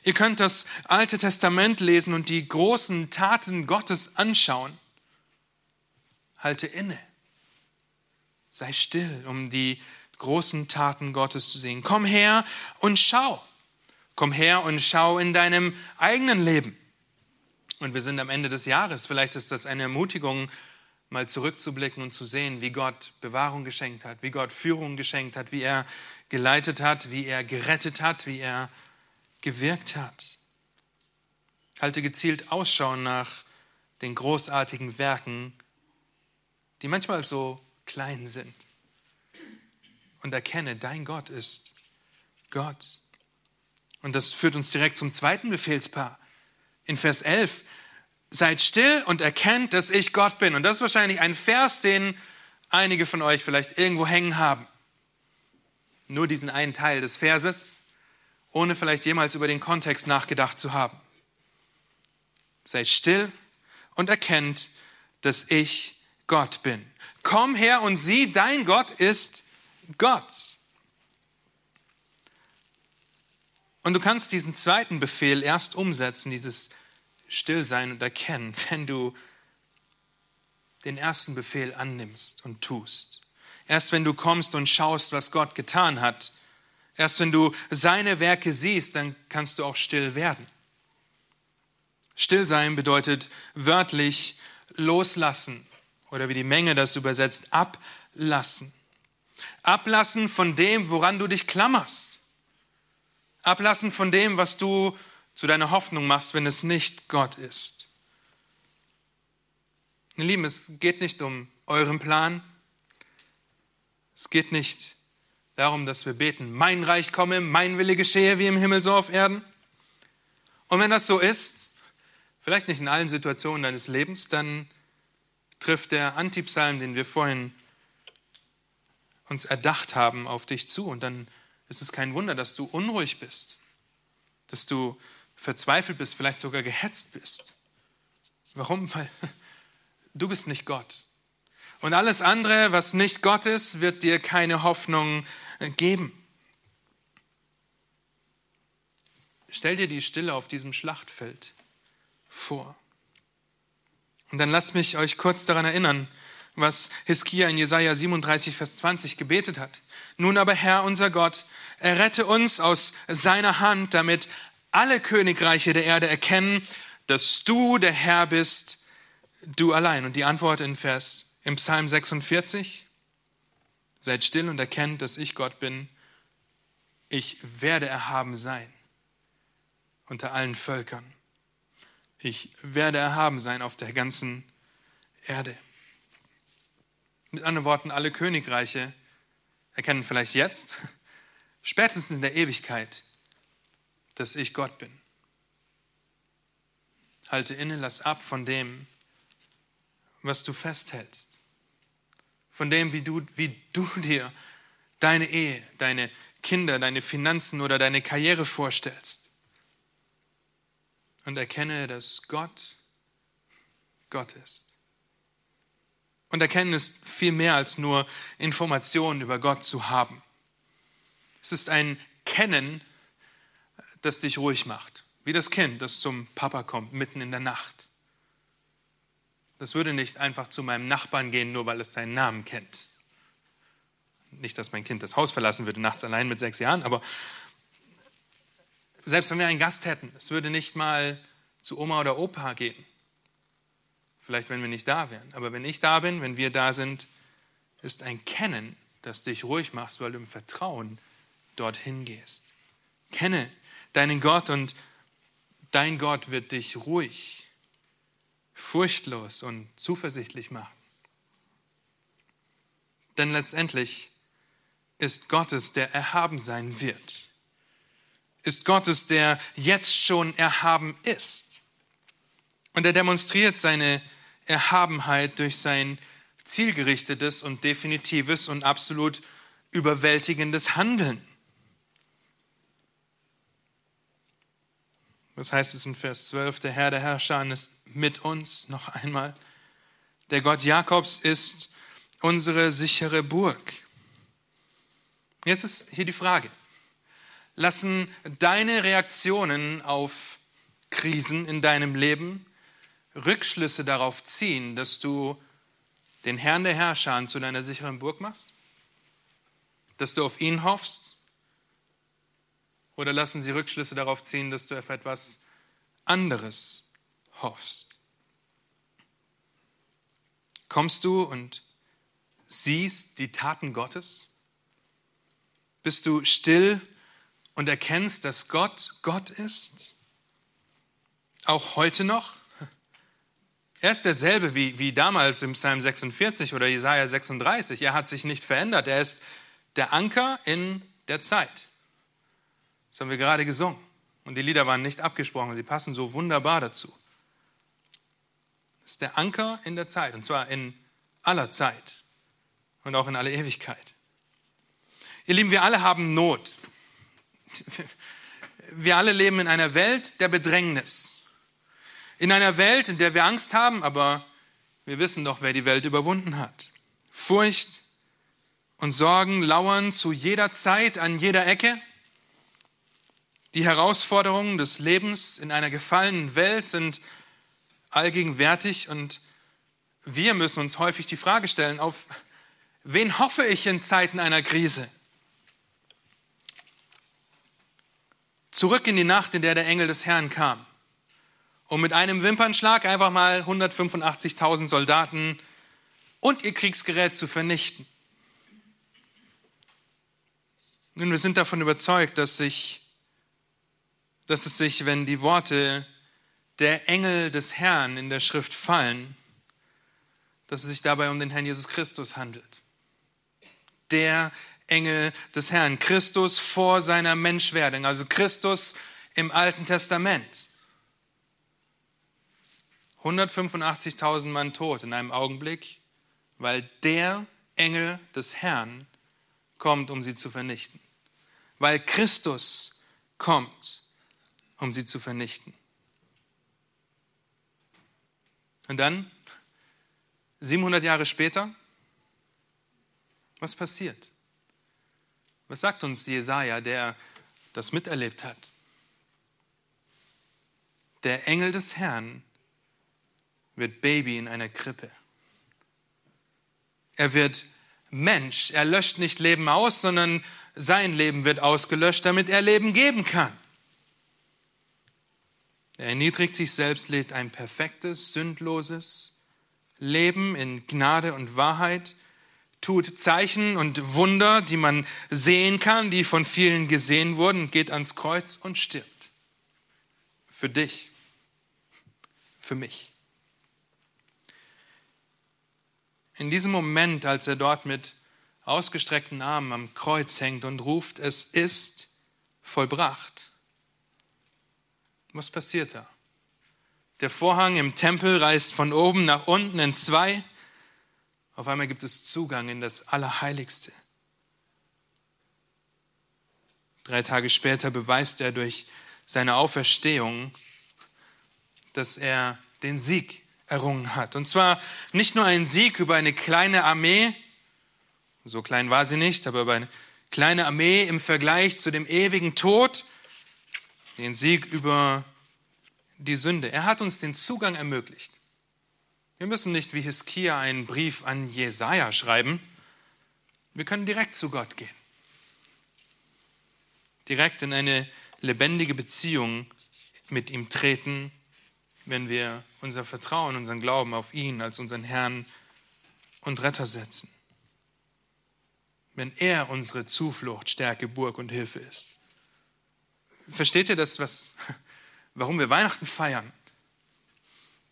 A: Ihr könnt das Alte Testament lesen und die großen Taten Gottes anschauen. Halte inne. Sei still, um die großen Taten Gottes zu sehen. Komm her und schau. Komm her und schau in deinem eigenen Leben. Und wir sind am Ende des Jahres. Vielleicht ist das eine Ermutigung, mal zurückzublicken und zu sehen, wie Gott Bewahrung geschenkt hat, wie Gott Führung geschenkt hat, wie er geleitet hat, wie er gerettet hat, wie er gewirkt hat. Halte gezielt Ausschau nach den großartigen Werken, die manchmal so klein sind. Und erkenne, dein Gott ist Gott. Und das führt uns direkt zum zweiten Befehlspaar. In Vers 11, seid still und erkennt, dass ich Gott bin. Und das ist wahrscheinlich ein Vers, den einige von euch vielleicht irgendwo hängen haben. Nur diesen einen Teil des Verses, ohne vielleicht jemals über den Kontext nachgedacht zu haben. Seid still und erkennt, dass ich Gott bin. Komm her und sieh, dein Gott ist Gott. Und du kannst diesen zweiten Befehl erst umsetzen, dieses Stillsein und Erkennen, wenn du den ersten Befehl annimmst und tust. Erst wenn du kommst und schaust, was Gott getan hat, erst wenn du seine Werke siehst, dann kannst du auch still werden. Stillsein bedeutet wörtlich loslassen oder wie die Menge das übersetzt, ablassen. Ablassen von dem, woran du dich klammerst. Ablassen von dem, was du zu deiner Hoffnung machst, wenn es nicht Gott ist. Meine Lieben, es geht nicht um euren Plan. Es geht nicht darum, dass wir beten, mein Reich komme, mein Wille geschehe wie im Himmel so auf Erden. Und wenn das so ist, vielleicht nicht in allen Situationen deines Lebens, dann trifft der Antipsalm, den wir vorhin uns erdacht haben, auf dich zu und dann ist es kein Wunder, dass du unruhig bist, dass du verzweifelt bist, vielleicht sogar gehetzt bist. Warum? Weil du bist nicht Gott. Und alles andere, was nicht Gott ist, wird dir keine Hoffnung geben. Stell dir die Stille auf diesem Schlachtfeld vor. Und dann lasst mich euch kurz daran erinnern, was Hiskia in Jesaja 37, Vers 20 gebetet hat. Nun aber, Herr, unser Gott, errette uns aus seiner Hand, damit alle Königreiche der Erde erkennen, dass du der Herr bist, du allein. Und die Antwort in Vers im Psalm 46, seid still und erkennt, dass ich Gott bin. Ich werde erhaben sein unter allen Völkern. Ich werde erhaben sein auf der ganzen Erde. Mit anderen Worten, alle Königreiche erkennen vielleicht jetzt, spätestens in der Ewigkeit, dass ich Gott bin. Halte inne, lass ab von dem, was du festhältst. Von dem, wie du, wie du dir deine Ehe, deine Kinder, deine Finanzen oder deine Karriere vorstellst. Und erkenne, dass Gott Gott ist. Und erkennen ist viel mehr als nur Informationen über Gott zu haben. Es ist ein Kennen, das dich ruhig macht. Wie das Kind, das zum Papa kommt, mitten in der Nacht. Das würde nicht einfach zu meinem Nachbarn gehen, nur weil es seinen Namen kennt. Nicht, dass mein Kind das Haus verlassen würde, nachts allein mit sechs Jahren, aber selbst wenn wir einen Gast hätten, es würde nicht mal zu Oma oder Opa gehen. Vielleicht, wenn wir nicht da wären. Aber wenn ich da bin, wenn wir da sind, ist ein Kennen, das dich ruhig macht, weil du im Vertrauen dorthin gehst. Kenne deinen Gott und dein Gott wird dich ruhig, furchtlos und zuversichtlich machen. Denn letztendlich ist Gottes, der erhaben sein wird. Ist Gottes, der jetzt schon erhaben ist. Und er demonstriert seine Erhabenheit durch sein zielgerichtetes und definitives und absolut überwältigendes Handeln. Was heißt es in Vers 12? Der Herr der Herrscher ist mit uns, noch einmal. Der Gott Jakobs ist unsere sichere Burg. Jetzt ist hier die Frage. Lassen deine Reaktionen auf Krisen in deinem Leben Rückschlüsse darauf ziehen, dass du den Herrn der Herrscher zu deiner sicheren Burg machst? Dass du auf ihn hoffst? Oder lassen sie Rückschlüsse darauf ziehen, dass du auf etwas anderes hoffst? Kommst du und siehst die Taten Gottes? Bist du still und erkennst, dass Gott Gott ist? Auch heute noch? Er ist derselbe wie, wie damals im Psalm 46 oder Jesaja 36. Er hat sich nicht verändert. Er ist der Anker in der Zeit. Das haben wir gerade gesungen. Und die Lieder waren nicht abgesprochen. Sie passen so wunderbar dazu. Das ist der Anker in der Zeit. Und zwar in aller Zeit und auch in aller Ewigkeit. Ihr Lieben, wir alle haben Not. Wir alle leben in einer Welt der Bedrängnis. In einer Welt, in der wir Angst haben, aber wir wissen doch, wer die Welt überwunden hat. Furcht und Sorgen lauern zu jeder Zeit, an jeder Ecke. Die Herausforderungen des Lebens in einer gefallenen Welt sind allgegenwärtig und wir müssen uns häufig die Frage stellen, auf wen hoffe ich in Zeiten einer Krise? Zurück in die Nacht, in der der Engel des Herrn kam und mit einem Wimpernschlag einfach mal 185.000 Soldaten und ihr Kriegsgerät zu vernichten. Nun, wir sind davon überzeugt, dass, sich, dass es sich, wenn die Worte der Engel des Herrn in der Schrift fallen, dass es sich dabei um den Herrn Jesus Christus handelt. Der Engel des Herrn, Christus vor seiner Menschwerdung, also Christus im Alten Testament. 185.000 Mann tot in einem Augenblick, weil der Engel des Herrn kommt, um sie zu vernichten. Weil Christus kommt, um sie zu vernichten. Und dann, 700 Jahre später, was passiert? Was sagt uns Jesaja, der das miterlebt hat? Der Engel des Herrn wird Baby in einer Krippe. Er wird Mensch. Er löscht nicht Leben aus, sondern sein Leben wird ausgelöscht, damit er Leben geben kann. Er erniedrigt sich selbst, lebt ein perfektes, sündloses Leben in Gnade und Wahrheit, tut Zeichen und Wunder, die man sehen kann, die von vielen gesehen wurden, geht ans Kreuz und stirbt. Für dich, für mich. In diesem Moment, als er dort mit ausgestreckten Armen am Kreuz hängt und ruft, es ist vollbracht. Was passiert da? Der Vorhang im Tempel reißt von oben nach unten in zwei. Auf einmal gibt es Zugang in das Allerheiligste. Drei Tage später beweist er durch seine Auferstehung, dass er den Sieg errungen hat. Und zwar nicht nur ein Sieg über eine kleine Armee, so klein war sie nicht, aber über eine kleine Armee im Vergleich zu dem ewigen Tod, den Sieg über die Sünde. Er hat uns den Zugang ermöglicht. Wir müssen nicht wie Hiskia einen Brief an Jesaja schreiben. Wir können direkt zu Gott gehen. Direkt in eine lebendige Beziehung mit ihm treten, wenn wir unser Vertrauen, unseren Glauben auf ihn als unseren Herrn und Retter setzen. Wenn er unsere Zuflucht, Stärke, Burg und Hilfe ist. Versteht ihr das, was, warum wir Weihnachten feiern?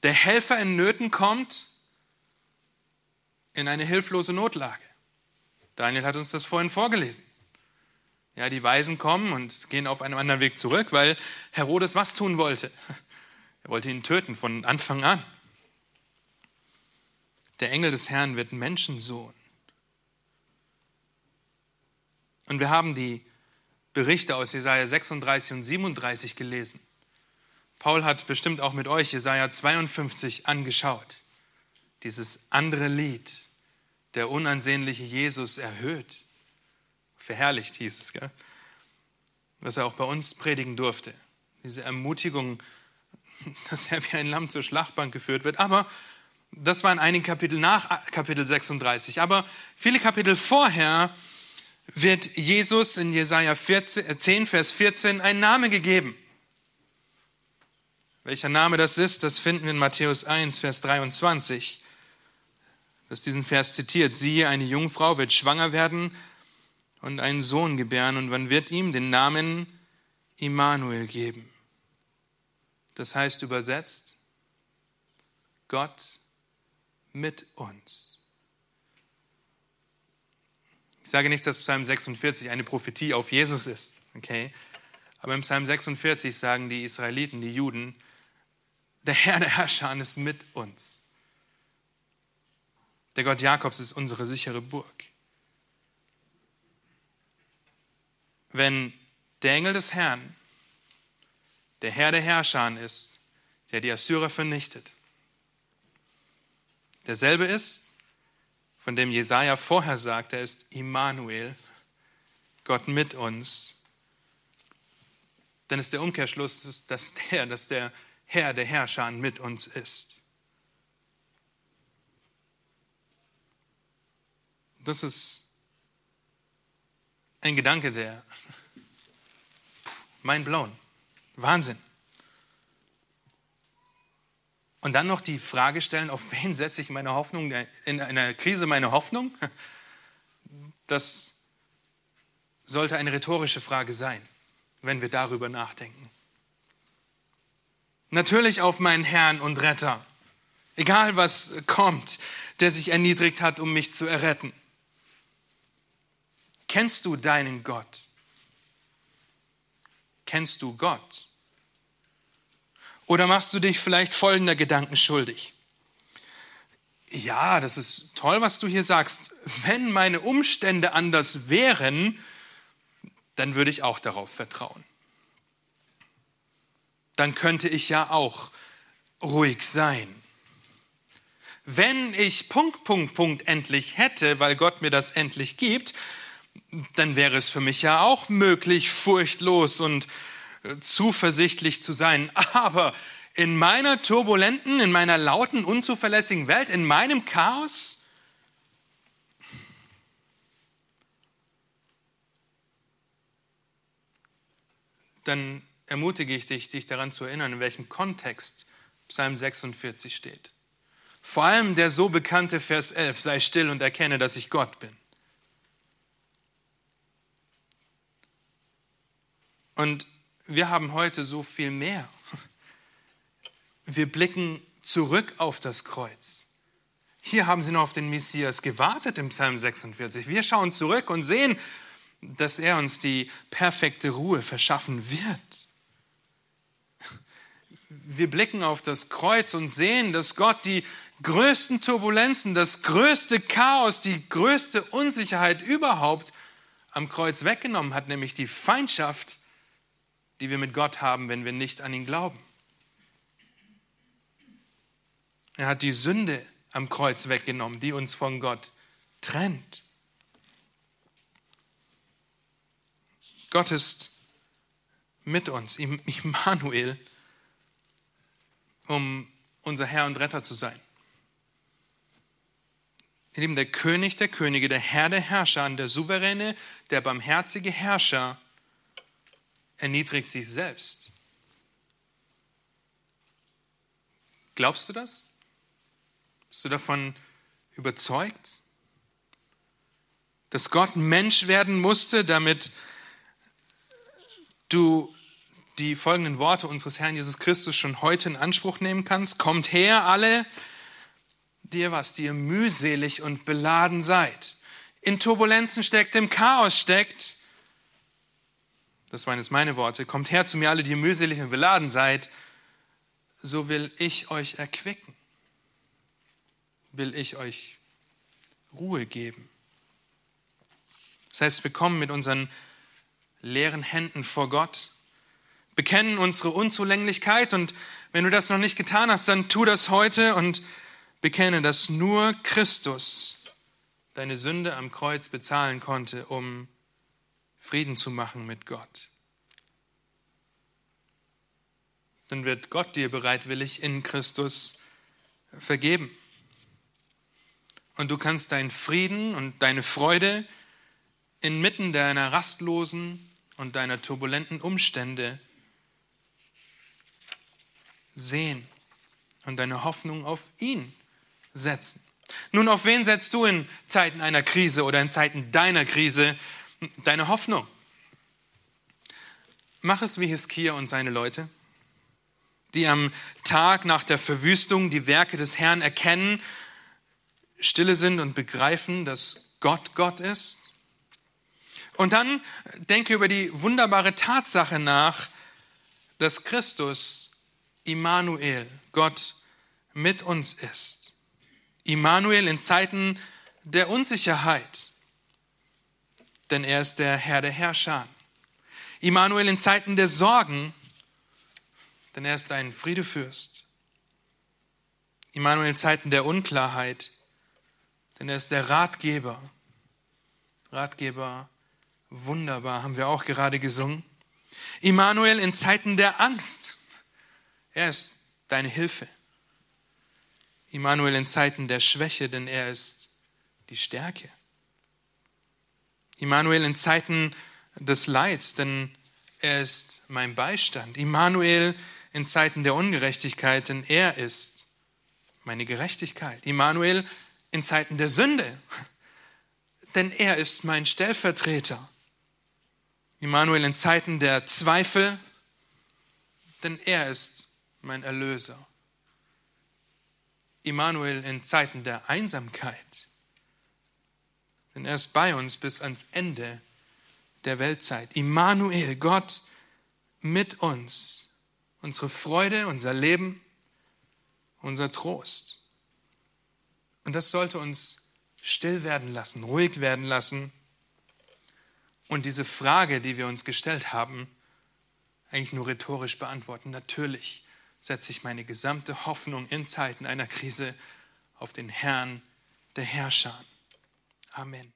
A: Der Helfer in Nöten kommt in eine hilflose Notlage. Daniel hat uns das vorhin vorgelesen. Ja, die Weisen kommen und gehen auf einem anderen Weg zurück, weil Herodes was tun wollte. Er wollte ihn töten von Anfang an. Der Engel des Herrn wird Menschensohn. Und wir haben die Berichte aus Jesaja 36 und 37 gelesen. Paul hat bestimmt auch mit euch Jesaja 52 angeschaut. Dieses andere Lied, der unansehnliche Jesus erhöht, verherrlicht hieß es, gell? was er auch bei uns predigen durfte. Diese Ermutigung, dass er wie ein Lamm zur Schlachtbank geführt wird. Aber das waren einige Kapitel nach Kapitel 36. Aber viele Kapitel vorher wird Jesus in Jesaja 14, 10, äh, Vers 14 ein Name gegeben. Welcher Name das ist, das finden wir in Matthäus 1, Vers 23. Das diesen Vers zitiert. Siehe, eine Jungfrau wird schwanger werden und einen Sohn gebären und man wird ihm den Namen Immanuel geben. Das heißt übersetzt, Gott mit uns. Ich sage nicht, dass Psalm 46 eine Prophetie auf Jesus ist, okay? Aber im Psalm 46 sagen die Israeliten, die Juden, der Herr der Herrscher ist mit uns. Der Gott Jakobs ist unsere sichere Burg. Wenn der Engel des Herrn, der Herr der Herrscher ist, der die Assyrer vernichtet, derselbe ist, von dem Jesaja vorher sagt, er ist Immanuel, Gott mit uns, dann ist der Umkehrschluss, dass der, dass der Herr der Herrscher mit uns ist. Das ist ein Gedanke, der mein blown. Wahnsinn. Und dann noch die Frage stellen, auf wen setze ich meine Hoffnung, in einer Krise meine Hoffnung? Das sollte eine rhetorische Frage sein, wenn wir darüber nachdenken. Natürlich auf meinen Herrn und Retter, egal was kommt, der sich erniedrigt hat, um mich zu erretten. Kennst du deinen Gott? Kennst du Gott? Oder machst du dich vielleicht folgender Gedanken schuldig? Ja, das ist toll, was du hier sagst. Wenn meine Umstände anders wären, dann würde ich auch darauf vertrauen. Dann könnte ich ja auch ruhig sein. Wenn ich Punkt, Punkt, Punkt endlich hätte, weil Gott mir das endlich gibt, dann wäre es für mich ja auch möglich, furchtlos und zuversichtlich zu sein. Aber in meiner turbulenten, in meiner lauten, unzuverlässigen Welt, in meinem Chaos, dann ermutige ich dich, dich daran zu erinnern, in welchem Kontext Psalm 46 steht. Vor allem der so bekannte Vers 11, sei still und erkenne, dass ich Gott bin. Und wir haben heute so viel mehr. Wir blicken zurück auf das Kreuz. Hier haben sie noch auf den Messias gewartet im Psalm 46. Wir schauen zurück und sehen, dass er uns die perfekte Ruhe verschaffen wird. Wir blicken auf das Kreuz und sehen, dass Gott die größten Turbulenzen, das größte Chaos, die größte Unsicherheit überhaupt am Kreuz weggenommen hat, nämlich die Feindschaft die wir mit Gott haben, wenn wir nicht an ihn glauben. Er hat die Sünde am Kreuz weggenommen, die uns von Gott trennt. Gott ist mit uns, Immanuel, um unser Herr und Retter zu sein. In dem der König der Könige, der Herr der Herrscher, der souveräne, der barmherzige Herrscher erniedrigt sich selbst. Glaubst du das? Bist du davon überzeugt? Dass Gott Mensch werden musste, damit du die folgenden Worte unseres Herrn Jesus Christus schon heute in Anspruch nehmen kannst. Kommt her, alle, die ihr was, die ihr mühselig und beladen seid, in Turbulenzen steckt, im Chaos steckt. Das waren jetzt meine Worte. Kommt her zu mir, alle, die ihr mühselig und beladen seid, so will ich euch erquicken, will ich euch Ruhe geben. Das heißt, wir kommen mit unseren leeren Händen vor Gott, bekennen unsere Unzulänglichkeit und wenn du das noch nicht getan hast, dann tu das heute und bekenne, dass nur Christus deine Sünde am Kreuz bezahlen konnte, um Frieden zu machen mit Gott. Dann wird Gott dir bereitwillig in Christus vergeben. Und du kannst deinen Frieden und deine Freude inmitten deiner rastlosen und deiner turbulenten Umstände sehen und deine Hoffnung auf ihn setzen. Nun, auf wen setzt du in Zeiten einer Krise oder in Zeiten deiner Krise deine Hoffnung? Mach es wie Hiskia und seine Leute, die am Tag nach der Verwüstung die Werke des Herrn erkennen, stille sind und begreifen, dass Gott Gott ist und dann denke über die wunderbare Tatsache nach, dass Christus Immanuel, Gott mit uns ist. Immanuel in Zeiten der Unsicherheit, denn er ist der Herr der Herrscher. Immanuel in Zeiten der Sorgen, denn er ist ein Friedefürst. Immanuel in Zeiten der Unklarheit, denn er ist der Ratgeber. Ratgeber Wunderbar, haben wir auch gerade gesungen. Immanuel in Zeiten der Angst. Er ist deine Hilfe. Immanuel in Zeiten der Schwäche, denn er ist die Stärke. Immanuel in Zeiten des Leids, denn er ist mein Beistand. Immanuel in Zeiten der Ungerechtigkeit, denn er ist meine Gerechtigkeit. Immanuel in Zeiten der Sünde, denn er ist mein Stellvertreter. Immanuel in Zeiten der Zweifel, denn er ist mein Erlöser. Immanuel in Zeiten der Einsamkeit, denn er ist bei uns bis ans Ende der Weltzeit. Immanuel, Gott mit uns, unsere Freude, unser Leben, unser Trost. Und das sollte uns still werden lassen, ruhig werden lassen und diese Frage, die wir uns gestellt haben, eigentlich nur rhetorisch beantworten. Natürlich setze ich meine gesamte Hoffnung in Zeiten einer Krise auf den Herrn der Herrscher. Amen.